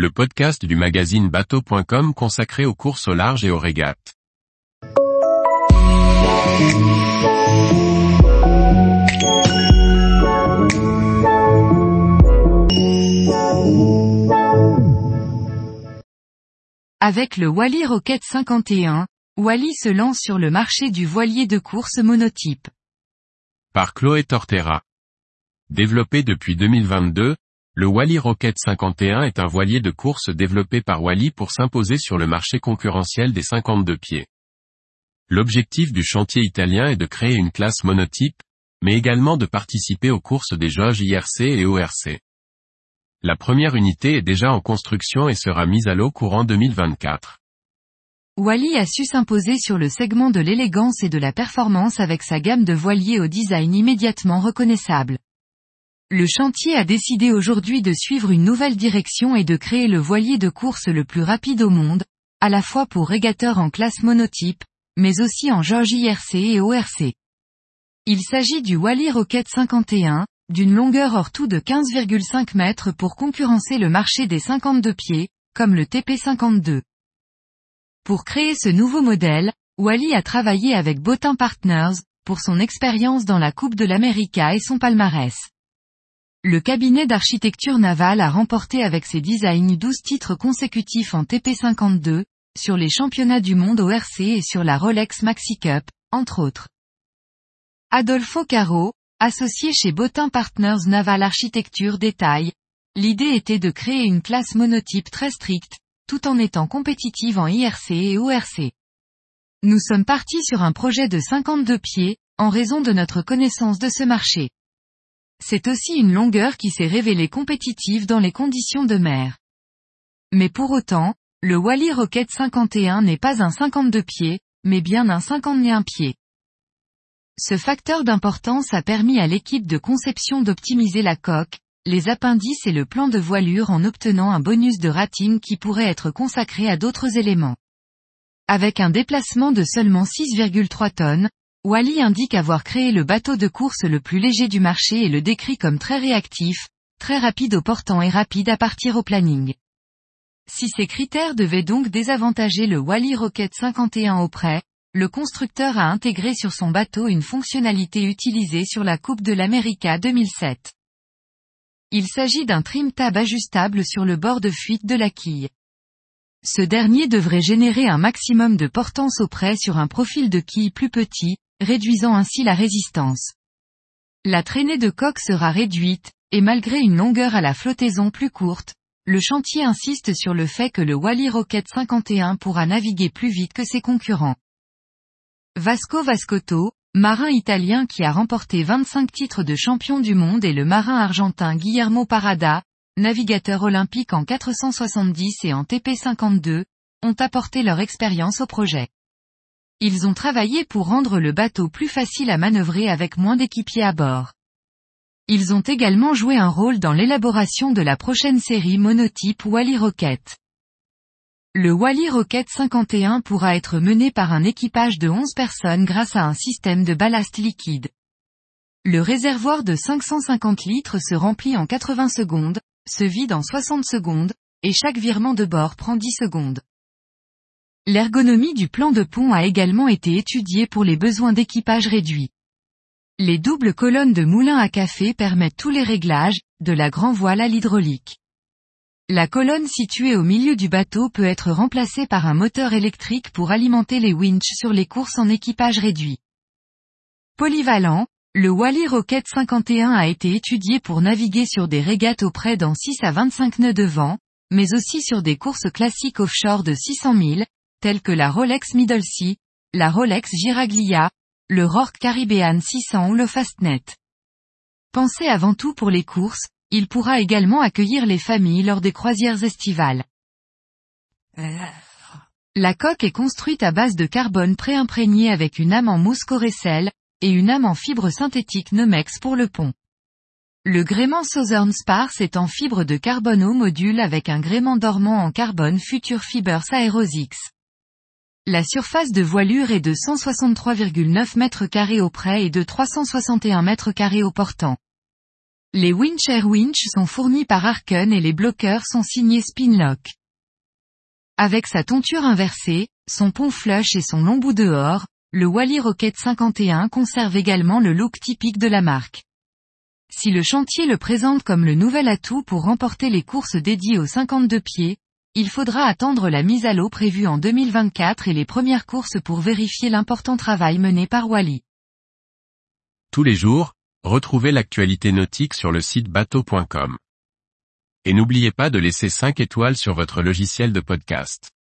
le podcast du magazine bateau.com consacré aux courses au large et aux régates. Avec le Wally Rocket 51, Wally se lance sur le marché du voilier de course monotype. Par Chloé Tortera. Développé depuis 2022, le Wally Rocket 51 est un voilier de course développé par Wally pour s'imposer sur le marché concurrentiel des 52 pieds. L'objectif du chantier italien est de créer une classe monotype, mais également de participer aux courses des jauges IRC et ORC. La première unité est déjà en construction et sera mise à l'eau courant 2024. Wally a su s'imposer sur le segment de l'élégance et de la performance avec sa gamme de voiliers au design immédiatement reconnaissable. Le chantier a décidé aujourd'hui de suivre une nouvelle direction et de créer le voilier de course le plus rapide au monde, à la fois pour régateurs en classe monotype, mais aussi en jauge IRC et ORC. Il s'agit du Wally Rocket 51, d'une longueur hors tout de 15,5 mètres pour concurrencer le marché des 52 pieds, comme le TP52. Pour créer ce nouveau modèle, Wally a travaillé avec Botin Partners, pour son expérience dans la Coupe de l'América et son palmarès. Le cabinet d'architecture navale a remporté avec ses designs 12 titres consécutifs en TP52, sur les championnats du monde au RC et sur la Rolex Maxi Cup, entre autres. Adolfo Caro, associé chez Botin Partners Naval Architecture détaille, l'idée était de créer une classe monotype très stricte, tout en étant compétitive en IRC et ORC. Nous sommes partis sur un projet de 52 pieds, en raison de notre connaissance de ce marché. C'est aussi une longueur qui s'est révélée compétitive dans les conditions de mer. Mais pour autant, le Wally Rocket 51 n'est pas un 52 pieds, mais bien un 51 pieds. Ce facteur d'importance a permis à l'équipe de conception d'optimiser la coque, les appendices et le plan de voilure en obtenant un bonus de rating qui pourrait être consacré à d'autres éléments. Avec un déplacement de seulement 6,3 tonnes, Wally indique avoir créé le bateau de course le plus léger du marché et le décrit comme très réactif, très rapide au portant et rapide à partir au planning. Si ces critères devaient donc désavantager le Wally Rocket 51 au près, le constructeur a intégré sur son bateau une fonctionnalité utilisée sur la Coupe de l'América 2007. Il s'agit d'un trim tab ajustable sur le bord de fuite de la quille. Ce dernier devrait générer un maximum de portance au près sur un profil de quille plus petit, réduisant ainsi la résistance. La traînée de coque sera réduite, et malgré une longueur à la flottaison plus courte, le chantier insiste sur le fait que le Wally Rocket 51 pourra naviguer plus vite que ses concurrents. Vasco Vascotto, marin italien qui a remporté 25 titres de champion du monde et le marin argentin Guillermo Parada, navigateur olympique en 470 et en TP52, ont apporté leur expérience au projet. Ils ont travaillé pour rendre le bateau plus facile à manœuvrer avec moins d'équipiers à bord. Ils ont également joué un rôle dans l'élaboration de la prochaine série monotype Wally Rocket. Le Wally Rocket 51 pourra être mené par un équipage de 11 personnes grâce à un système de ballast liquide. Le réservoir de 550 litres se remplit en 80 secondes, se vide en 60 secondes, et chaque virement de bord prend 10 secondes. L'ergonomie du plan de pont a également été étudiée pour les besoins d'équipage réduits. Les doubles colonnes de moulin à café permettent tous les réglages, de la grand voile à l'hydraulique. La colonne située au milieu du bateau peut être remplacée par un moteur électrique pour alimenter les winches sur les courses en équipage réduit. Polyvalent, le Wally Rocket 51 a été étudié pour naviguer sur des régates au près dans 6 à 25 nœuds de vent, mais aussi sur des courses classiques offshore de 600 000, telles que la Rolex Middle Sea, la Rolex Giraglia, le Rorke Caribbean 600 ou le Fastnet. Pensez avant tout pour les courses, il pourra également accueillir les familles lors des croisières estivales. La coque est construite à base de carbone préimprégné avec une âme en mousse corécelle, et une âme en fibre synthétique Nomex pour le pont. Le gréement Southern Spars est en fibre de carbone au module avec un gréement dormant en carbone Future Fibers Aerosix. La surface de voilure est de 163,9 m2 au près et de 361 m2 au portant. Les Wincher Winch sont fournis par Arken et les bloqueurs sont signés Spinlock. Avec sa tonture inversée, son pont flush et son long bout dehors, le Wally Rocket 51 conserve également le look typique de la marque. Si le chantier le présente comme le nouvel atout pour remporter les courses dédiées aux 52 pieds, il faudra attendre la mise à l'eau prévue en 2024 et les premières courses pour vérifier l'important travail mené par Wally. Tous les jours, retrouvez l'actualité nautique sur le site bateau.com. Et n'oubliez pas de laisser 5 étoiles sur votre logiciel de podcast.